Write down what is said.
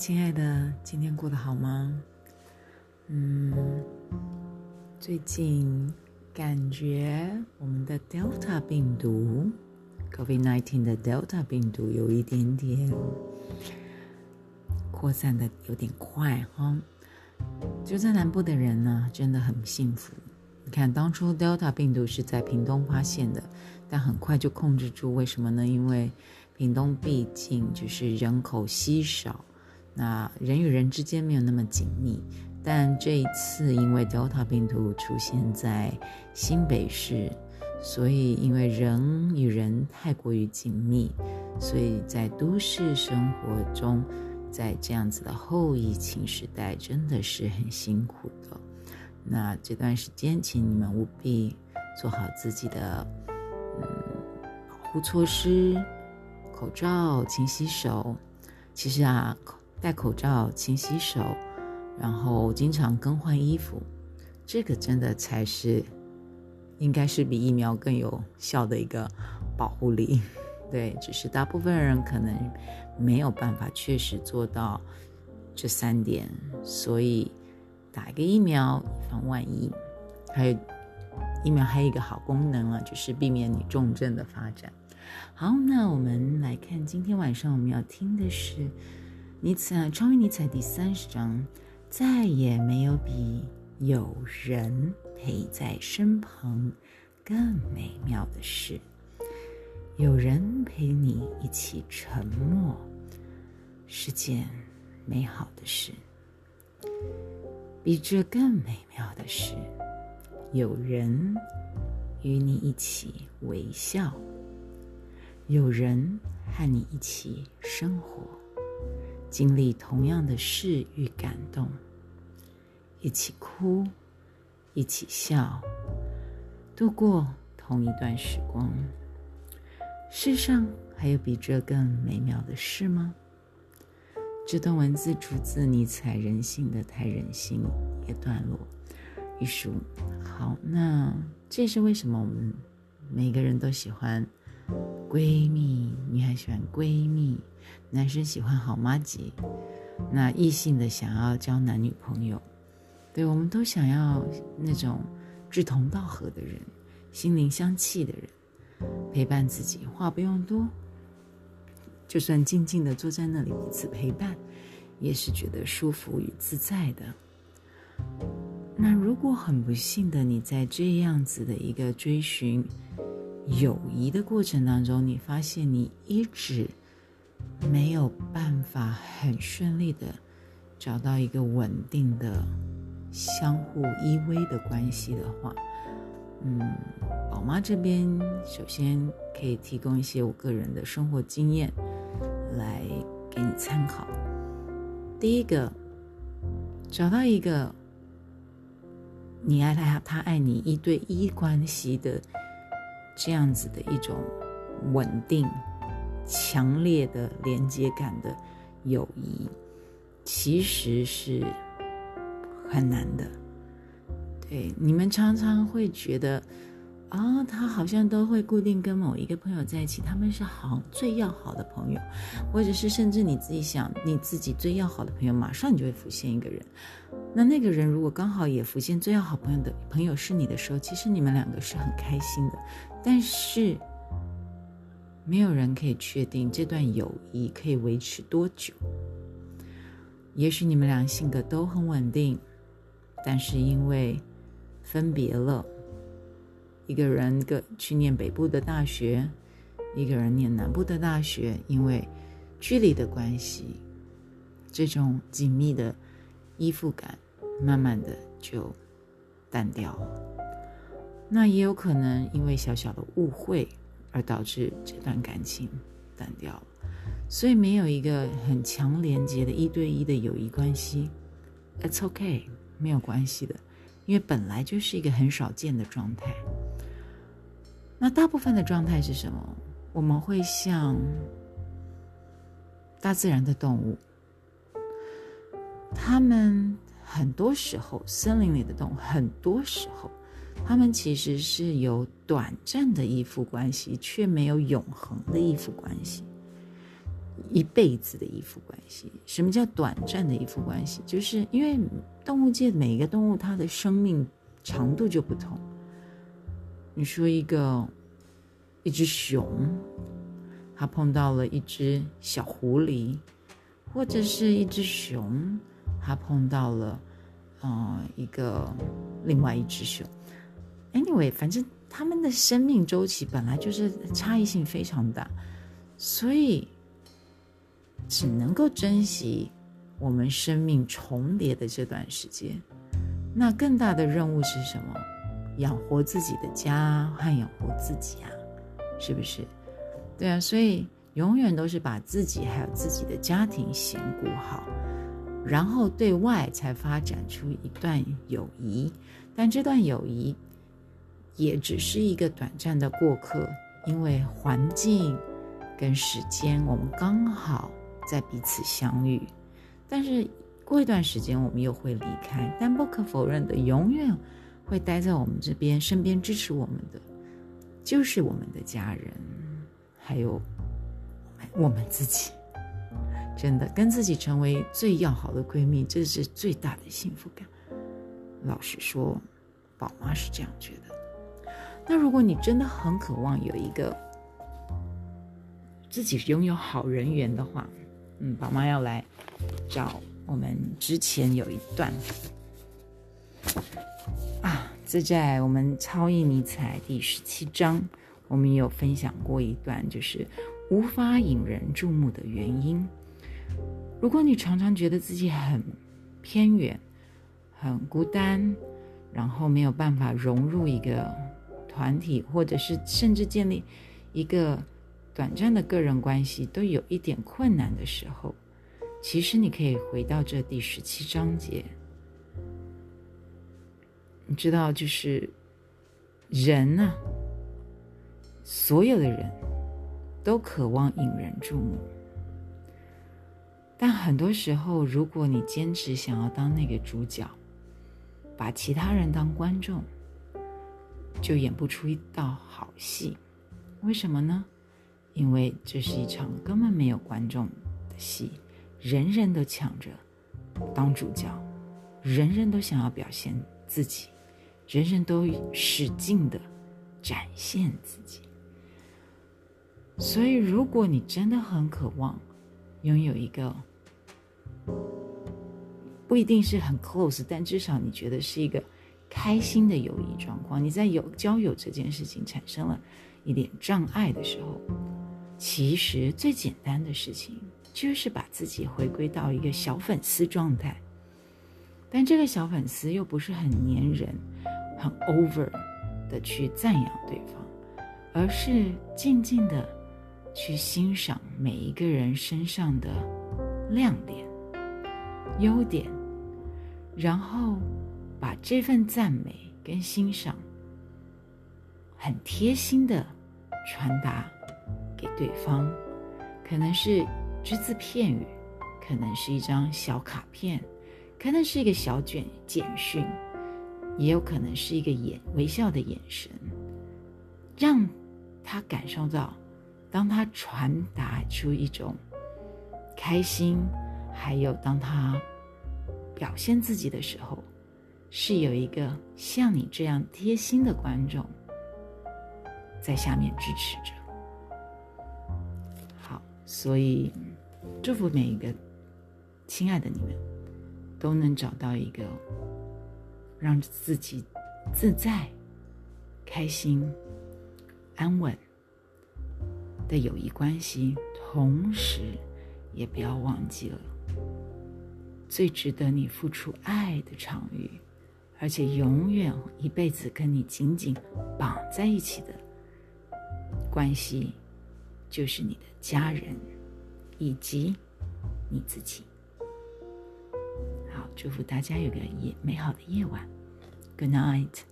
亲爱的，今天过得好吗？嗯，最近感觉我们的 Delta 病毒，COVID-19 的 Delta 病毒有一点点扩散的有点快哈。就在南部的人呢，真的很幸福。你看，当初 Delta 病毒是在屏东发现的，但很快就控制住。为什么呢？因为屏东毕竟就是人口稀少。那人与人之间没有那么紧密，但这一次因为 Delta 病毒出现在新北市，所以因为人与人太过于紧密，所以在都市生活中，在这样子的后疫情时代，真的是很辛苦的。那这段时间，请你们务必做好自己的嗯保护措施，口罩、勤洗手。其实啊。口戴口罩、勤洗手，然后经常更换衣服，这个真的才是，应该是比疫苗更有效的一个保护力。对，只是大部分人可能没有办法确实做到这三点，所以打一个疫苗以防万一。还有疫苗还有一个好功能啊，就是避免你重症的发展。好，那我们来看今天晚上我们要听的是。尼采《超越尼采》第三十章，再也没有比有人陪在身旁更美妙的事。有人陪你一起沉默，是件美好的事。比这更美妙的是，有人与你一起微笑，有人和你一起生活。经历同样的事与感动，一起哭，一起笑，度过同一段时光。世上还有比这更美妙的事吗？这段文字出自尼采《人性的太人性》一段落一书。好，那这是为什么我们每个人都喜欢闺蜜？女孩喜欢闺蜜。男生喜欢好妈吉，那异性的想要交男女朋友，对，我们都想要那种志同道合的人，心灵相契的人，陪伴自己，话不用多，就算静静的坐在那里彼此陪伴，也是觉得舒服与自在的。那如果很不幸的你在这样子的一个追寻友谊的过程当中，你发现你一直。没有办法很顺利的找到一个稳定的相互依偎的关系的话，嗯，宝妈这边首先可以提供一些我个人的生活经验来给你参考。第一个，找到一个你爱他，他爱你一对一关系的这样子的一种稳定。强烈的连接感的友谊，其实是很难的。对，你们常常会觉得，啊，他好像都会固定跟某一个朋友在一起，他们是好最要好的朋友，或者是甚至你自己想，你自己最要好的朋友，马上你就会浮现一个人。那那个人如果刚好也浮现最要好朋友的朋友是你的时候，其实你们两个是很开心的，但是。没有人可以确定这段友谊可以维持多久。也许你们俩性格都很稳定，但是因为分别了，一个人个去念北部的大学，一个人念南部的大学，因为距离的关系，这种紧密的依附感慢慢的就淡掉了。那也有可能因为小小的误会。而导致这段感情淡掉了，所以没有一个很强连接的一对一的友谊关系，It's okay，没有关系的，因为本来就是一个很少见的状态。那大部分的状态是什么？我们会像大自然的动物，它们很多时候，森林里的动物很多时候。他们其实是有短暂的依附关系，却没有永恒的依附关系。一辈子的依附关系。什么叫短暂的依附关系？就是因为动物界每一个动物它的生命长度就不同。你说一个一只熊，它碰到了一只小狐狸，或者是一只熊，它碰到了呃一个另外一只熊。Anyway，反正他们的生命周期本来就是差异性非常大，所以只能够珍惜我们生命重叠的这段时间。那更大的任务是什么？养活自己的家和养活自己啊，是不是？对啊，所以永远都是把自己还有自己的家庭先顾好，然后对外才发展出一段友谊。但这段友谊。也只是一个短暂的过客，因为环境跟时间，我们刚好在彼此相遇。但是过一段时间，我们又会离开。但不可否认的，永远会待在我们这边身边支持我们的，就是我们的家人，还有我们自己。真的，跟自己成为最要好的闺蜜，这是最大的幸福感。老实说，宝妈是这样觉得。那如果你真的很渴望有一个自己拥有好人缘的话，嗯，宝妈要来找我们之前有一段，这在我们超意尼采第十七章，我们有分享过一段，就是无法引人注目的原因。如果你常常觉得自己很偏远、很孤单，然后没有办法融入一个。团体，或者是甚至建立一个短暂的个人关系，都有一点困难的时候，其实你可以回到这第十七章节。你知道，就是人呢，所有的人都渴望引人注目，但很多时候，如果你坚持想要当那个主角，把其他人当观众。就演不出一道好戏，为什么呢？因为这是一场根本没有观众的戏，人人都抢着当主角，人人都想要表现自己，人人都使劲的展现自己。所以，如果你真的很渴望拥有一个不一定是很 close，但至少你觉得是一个。开心的友谊状况，你在有交友这件事情产生了一点障碍的时候，其实最简单的事情就是把自己回归到一个小粉丝状态。但这个小粉丝又不是很粘人、很 over 的去赞扬对方，而是静静的去欣赏每一个人身上的亮点、优点，然后。把这份赞美跟欣赏，很贴心的传达给对方，可能是只字片语，可能是一张小卡片，可能是一个小卷简讯，也有可能是一个眼微笑的眼神，让他感受到，当他传达出一种开心，还有当他表现自己的时候。是有一个像你这样贴心的观众在下面支持着。好，所以祝福每一个亲爱的你们，都能找到一个让自己自在、开心、安稳的友谊关系，同时也不要忘记了最值得你付出爱的场域。而且永远一辈子跟你紧紧绑在一起的关系，就是你的家人以及你自己。好，祝福大家有个夜美好的夜晚，Good night。